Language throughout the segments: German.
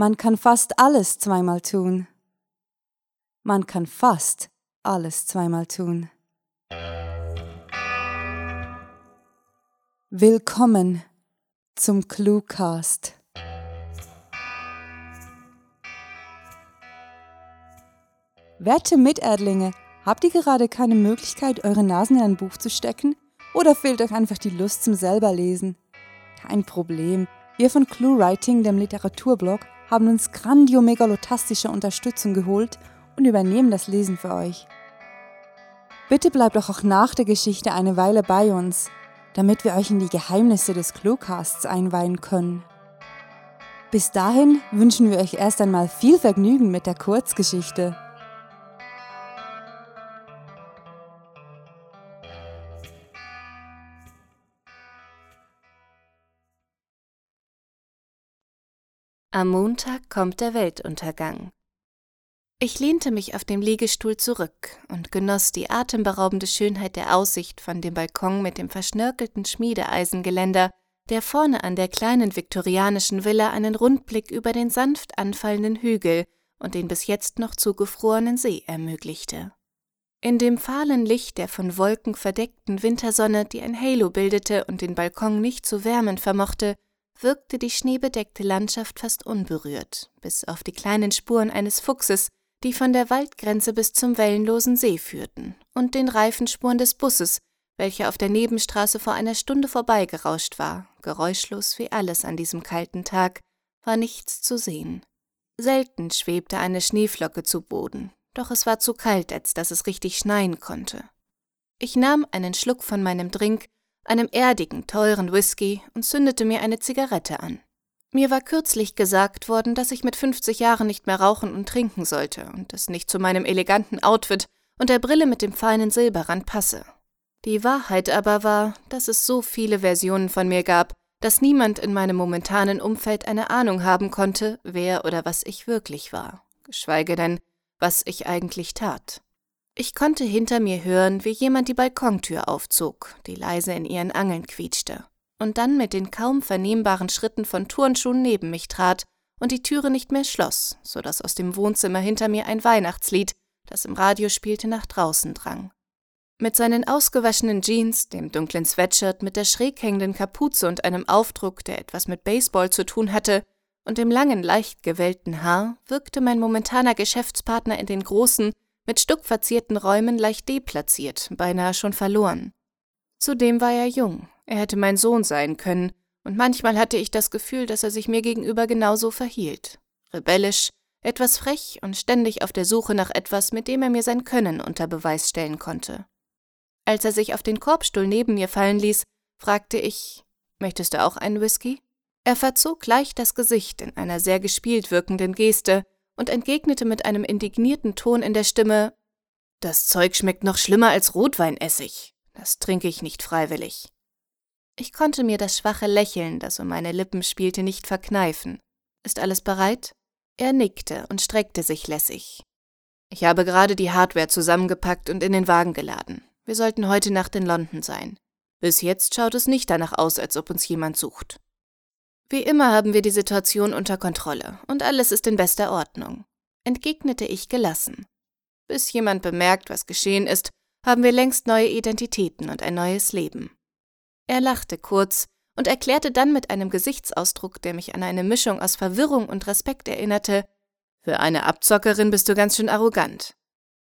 Man kann fast alles zweimal tun. Man kann fast alles zweimal tun. Willkommen zum Cluecast. Werte Miterdlinge, habt ihr gerade keine Möglichkeit, eure Nasen in ein Buch zu stecken? Oder fehlt euch einfach die Lust zum selberlesen? Kein Problem. Wir von ClueWriting, dem Literaturblog, haben uns grandiomegalotastische Unterstützung geholt und übernehmen das Lesen für euch. Bitte bleibt doch auch nach der Geschichte eine Weile bei uns, damit wir euch in die Geheimnisse des Cluecasts einweihen können. Bis dahin wünschen wir euch erst einmal viel Vergnügen mit der Kurzgeschichte. Am Montag kommt der Weltuntergang. Ich lehnte mich auf dem Liegestuhl zurück und genoss die atemberaubende Schönheit der Aussicht von dem Balkon mit dem verschnörkelten Schmiedeeisengeländer, der vorne an der kleinen viktorianischen Villa einen Rundblick über den sanft anfallenden Hügel und den bis jetzt noch zugefrorenen See ermöglichte. In dem fahlen Licht der von Wolken verdeckten Wintersonne, die ein Halo bildete und den Balkon nicht zu wärmen vermochte, wirkte die schneebedeckte Landschaft fast unberührt, bis auf die kleinen Spuren eines Fuchses, die von der Waldgrenze bis zum wellenlosen See führten, und den Reifenspuren des Busses, welcher auf der Nebenstraße vor einer Stunde vorbeigerauscht war, geräuschlos wie alles an diesem kalten Tag, war nichts zu sehen. Selten schwebte eine Schneeflocke zu Boden, doch es war zu kalt, als dass es richtig schneien konnte. Ich nahm einen Schluck von meinem Drink einem erdigen, teuren Whisky und zündete mir eine Zigarette an. Mir war kürzlich gesagt worden, dass ich mit 50 Jahren nicht mehr rauchen und trinken sollte und es nicht zu meinem eleganten Outfit und der Brille mit dem feinen Silberrand passe. Die Wahrheit aber war, dass es so viele Versionen von mir gab, dass niemand in meinem momentanen Umfeld eine Ahnung haben konnte, wer oder was ich wirklich war, geschweige denn, was ich eigentlich tat. Ich konnte hinter mir hören, wie jemand die Balkontür aufzog, die leise in ihren Angeln quietschte, und dann mit den kaum vernehmbaren Schritten von Turnschuhen neben mich trat und die Türe nicht mehr schloss, so dass aus dem Wohnzimmer hinter mir ein Weihnachtslied, das im Radio spielte, nach draußen drang. Mit seinen ausgewaschenen Jeans, dem dunklen Sweatshirt mit der schräg hängenden Kapuze und einem Aufdruck, der etwas mit Baseball zu tun hatte, und dem langen, leicht gewellten Haar wirkte mein momentaner Geschäftspartner in den großen, mit stuckverzierten Räumen leicht deplatziert, beinahe schon verloren. Zudem war er jung, er hätte mein Sohn sein können, und manchmal hatte ich das Gefühl, dass er sich mir gegenüber genauso verhielt. Rebellisch, etwas frech und ständig auf der Suche nach etwas, mit dem er mir sein Können unter Beweis stellen konnte. Als er sich auf den Korbstuhl neben mir fallen ließ, fragte ich, möchtest du auch einen Whisky? Er verzog leicht das Gesicht in einer sehr gespielt wirkenden Geste, und entgegnete mit einem indignierten Ton in der Stimme Das Zeug schmeckt noch schlimmer als Rotweinessig. Das trinke ich nicht freiwillig. Ich konnte mir das schwache Lächeln, das um meine Lippen spielte, nicht verkneifen. Ist alles bereit? Er nickte und streckte sich lässig. Ich habe gerade die Hardware zusammengepackt und in den Wagen geladen. Wir sollten heute Nacht in London sein. Bis jetzt schaut es nicht danach aus, als ob uns jemand sucht. Wie immer haben wir die Situation unter Kontrolle und alles ist in bester Ordnung, entgegnete ich gelassen. Bis jemand bemerkt, was geschehen ist, haben wir längst neue Identitäten und ein neues Leben. Er lachte kurz und erklärte dann mit einem Gesichtsausdruck, der mich an eine Mischung aus Verwirrung und Respekt erinnerte, für eine Abzockerin bist du ganz schön arrogant.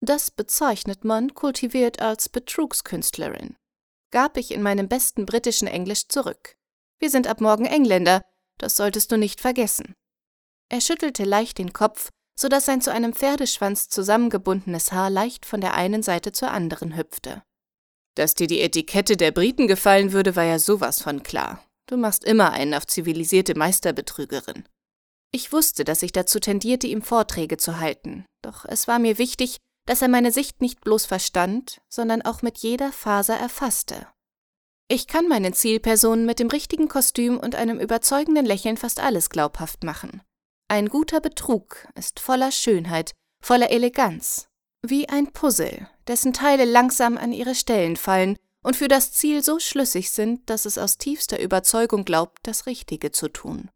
Das bezeichnet man kultiviert als Betrugskünstlerin, gab ich in meinem besten britischen Englisch zurück. Wir sind ab morgen Engländer, das solltest du nicht vergessen. Er schüttelte leicht den Kopf, so dass sein zu einem Pferdeschwanz zusammengebundenes Haar leicht von der einen Seite zur anderen hüpfte. Dass dir die Etikette der Briten gefallen würde, war ja sowas von klar. Du machst immer einen auf zivilisierte Meisterbetrügerin. Ich wusste, dass ich dazu tendierte, ihm Vorträge zu halten, doch es war mir wichtig, dass er meine Sicht nicht bloß verstand, sondern auch mit jeder Faser erfasste. Ich kann meinen Zielpersonen mit dem richtigen Kostüm und einem überzeugenden Lächeln fast alles glaubhaft machen. Ein guter Betrug ist voller Schönheit, voller Eleganz, wie ein Puzzle, dessen Teile langsam an ihre Stellen fallen und für das Ziel so schlüssig sind, dass es aus tiefster Überzeugung glaubt, das Richtige zu tun.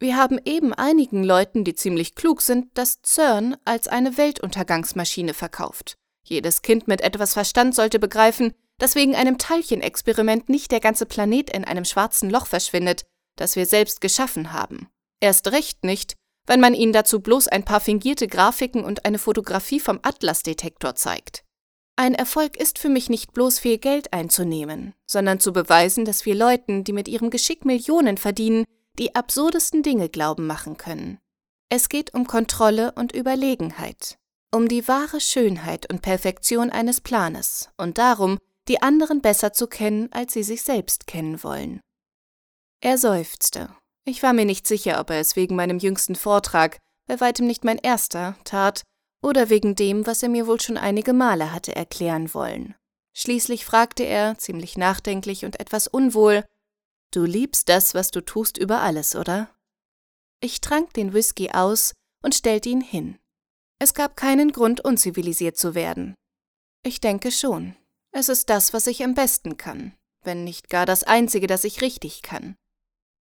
Wir haben eben einigen Leuten, die ziemlich klug sind, das CERN als eine Weltuntergangsmaschine verkauft. Jedes Kind mit etwas Verstand sollte begreifen, dass wegen einem Teilchenexperiment nicht der ganze Planet in einem schwarzen Loch verschwindet, das wir selbst geschaffen haben. Erst recht nicht, wenn man ihnen dazu bloß ein paar fingierte Grafiken und eine Fotografie vom Atlas-Detektor zeigt. Ein Erfolg ist für mich nicht bloß viel Geld einzunehmen, sondern zu beweisen, dass wir Leuten, die mit ihrem Geschick Millionen verdienen, die absurdesten Dinge glauben machen können. Es geht um Kontrolle und Überlegenheit, um die wahre Schönheit und Perfektion eines Planes und darum, die anderen besser zu kennen, als sie sich selbst kennen wollen. Er seufzte. Ich war mir nicht sicher, ob er es wegen meinem jüngsten Vortrag, bei weitem nicht mein erster, tat, oder wegen dem, was er mir wohl schon einige Male hatte erklären wollen. Schließlich fragte er, ziemlich nachdenklich und etwas unwohl, Du liebst das, was du tust, über alles, oder? Ich trank den Whisky aus und stellte ihn hin. Es gab keinen Grund, unzivilisiert zu werden. Ich denke schon. Es ist das, was ich am besten kann, wenn nicht gar das Einzige, das ich richtig kann.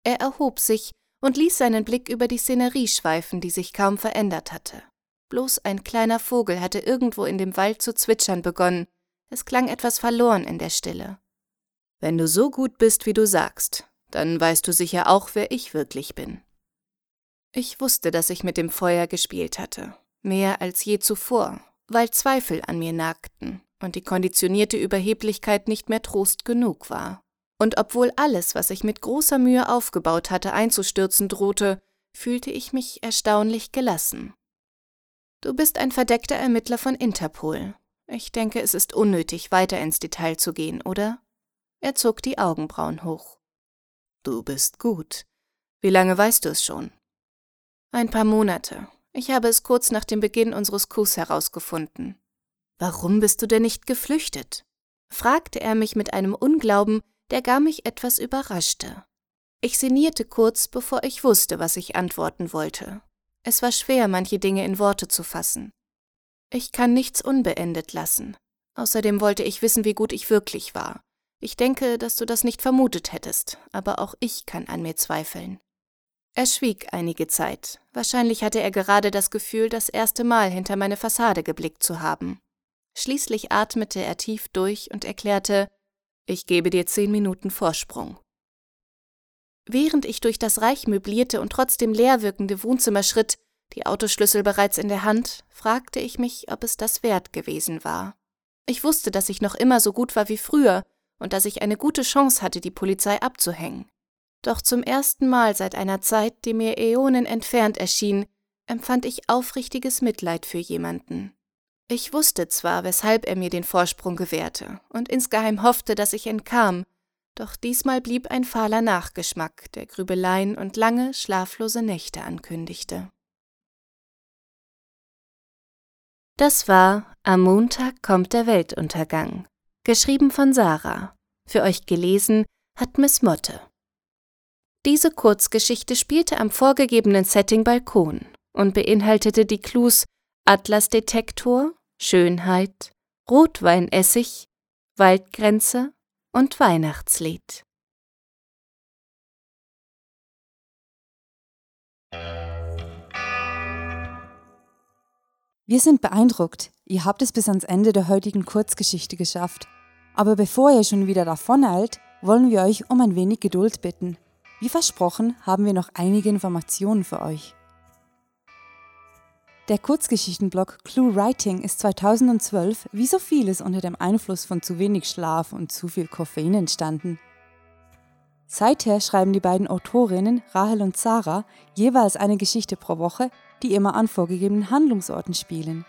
Er erhob sich und ließ seinen Blick über die Szenerie schweifen, die sich kaum verändert hatte. Bloß ein kleiner Vogel hatte irgendwo in dem Wald zu zwitschern begonnen, es klang etwas verloren in der Stille. Wenn du so gut bist, wie du sagst, dann weißt du sicher auch, wer ich wirklich bin. Ich wusste, dass ich mit dem Feuer gespielt hatte, mehr als je zuvor, weil Zweifel an mir nagten und die konditionierte Überheblichkeit nicht mehr Trost genug war. Und obwohl alles, was ich mit großer Mühe aufgebaut hatte, einzustürzen drohte, fühlte ich mich erstaunlich gelassen. Du bist ein verdeckter Ermittler von Interpol. Ich denke, es ist unnötig, weiter ins Detail zu gehen, oder? Er zog die Augenbrauen hoch. Du bist gut. Wie lange weißt du es schon? Ein paar Monate. Ich habe es kurz nach dem Beginn unseres Coups herausgefunden. Warum bist du denn nicht geflüchtet? fragte er mich mit einem Unglauben, der gar mich etwas überraschte. Ich sinnierte kurz, bevor ich wusste, was ich antworten wollte. Es war schwer, manche Dinge in Worte zu fassen. Ich kann nichts unbeendet lassen. Außerdem wollte ich wissen, wie gut ich wirklich war. Ich denke, dass du das nicht vermutet hättest, aber auch ich kann an mir zweifeln. Er schwieg einige Zeit. Wahrscheinlich hatte er gerade das Gefühl, das erste Mal hinter meine Fassade geblickt zu haben. Schließlich atmete er tief durch und erklärte, ich gebe dir zehn Minuten Vorsprung. Während ich durch das reich möblierte und trotzdem leer wirkende Wohnzimmer schritt, die Autoschlüssel bereits in der Hand, fragte ich mich, ob es das wert gewesen war. Ich wusste, dass ich noch immer so gut war wie früher und dass ich eine gute Chance hatte, die Polizei abzuhängen. Doch zum ersten Mal seit einer Zeit, die mir Äonen entfernt erschien, empfand ich aufrichtiges Mitleid für jemanden. Ich wusste zwar, weshalb er mir den Vorsprung gewährte und insgeheim hoffte, dass ich entkam, doch diesmal blieb ein fahler Nachgeschmack, der Grübeleien und lange, schlaflose Nächte ankündigte. Das war Am Montag kommt der Weltuntergang, geschrieben von Sarah. Für euch gelesen hat Miss Motte. Diese Kurzgeschichte spielte am vorgegebenen Setting Balkon und beinhaltete die Clues Atlasdetektor, Schönheit, Rotweinessig, Waldgrenze und Weihnachtslied. Wir sind beeindruckt. Ihr habt es bis ans Ende der heutigen Kurzgeschichte geschafft. Aber bevor ihr schon wieder davoneilt, wollen wir euch um ein wenig Geduld bitten. Wie versprochen haben wir noch einige Informationen für euch. Der Kurzgeschichtenblog Clue Writing ist 2012 wie so vieles unter dem Einfluss von zu wenig Schlaf und zu viel Koffein entstanden. Seither schreiben die beiden Autorinnen Rahel und Sarah jeweils eine Geschichte pro Woche, die immer an vorgegebenen Handlungsorten spielen.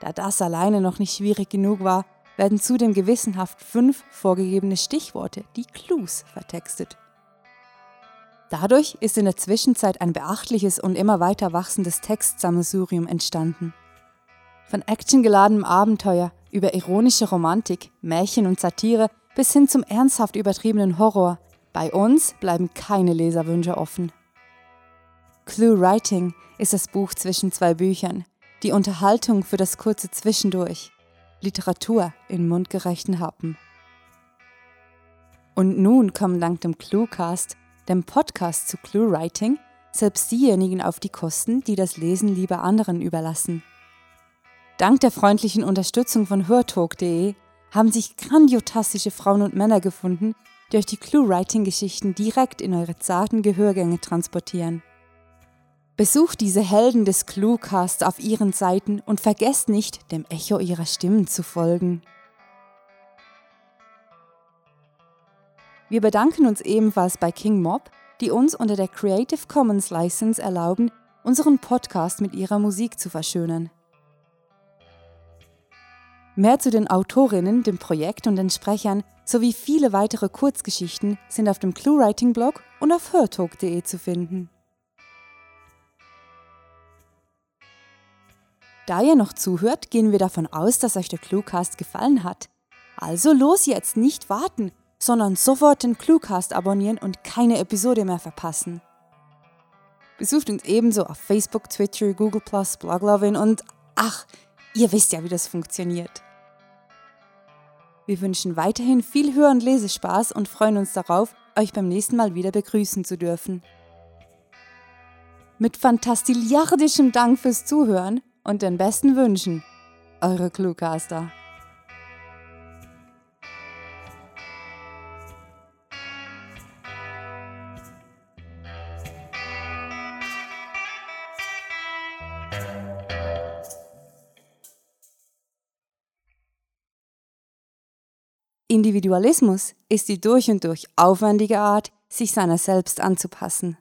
Da das alleine noch nicht schwierig genug war, werden zudem gewissenhaft fünf vorgegebene Stichworte, die Clues, vertextet. Dadurch ist in der Zwischenzeit ein beachtliches und immer weiter wachsendes Textsammelsurium entstanden. Von actiongeladenem Abenteuer über ironische Romantik, Märchen und Satire bis hin zum ernsthaft übertriebenen Horror. Bei uns bleiben keine Leserwünsche offen. Clue Writing ist das Buch zwischen zwei Büchern, die Unterhaltung für das kurze Zwischendurch, Literatur in mundgerechten Happen. Und nun kommen dank dem Cluecast dem Podcast zu Clue Writing, selbst diejenigen auf die Kosten, die das Lesen lieber anderen überlassen. Dank der freundlichen Unterstützung von hörtalk.de haben sich grandiotastische Frauen und Männer gefunden, die euch die Clue-Writing-Geschichten direkt in eure zarten Gehörgänge transportieren. Besucht diese Helden des Cluecasts auf ihren Seiten und vergesst nicht, dem Echo ihrer Stimmen zu folgen. Wir bedanken uns ebenfalls bei King Mob, die uns unter der Creative Commons License erlauben, unseren Podcast mit ihrer Musik zu verschönern. Mehr zu den Autorinnen, dem Projekt und den Sprechern sowie viele weitere Kurzgeschichten sind auf dem ClueWriting-Blog und auf hörtalk.de zu finden. Da ihr noch zuhört, gehen wir davon aus, dass euch der Cluecast gefallen hat. Also los jetzt, nicht warten sondern sofort den Cluecast abonnieren und keine Episode mehr verpassen. Besucht uns ebenso auf Facebook, Twitter, Google+, Bloglovin und ach, ihr wisst ja, wie das funktioniert. Wir wünschen weiterhin viel Hör- und Lesespaß und freuen uns darauf, euch beim nächsten Mal wieder begrüßen zu dürfen. Mit fantastiliardischem Dank fürs Zuhören und den besten Wünschen. Eure Cluecaster. Individualismus ist die durch und durch aufwendige Art, sich seiner selbst anzupassen.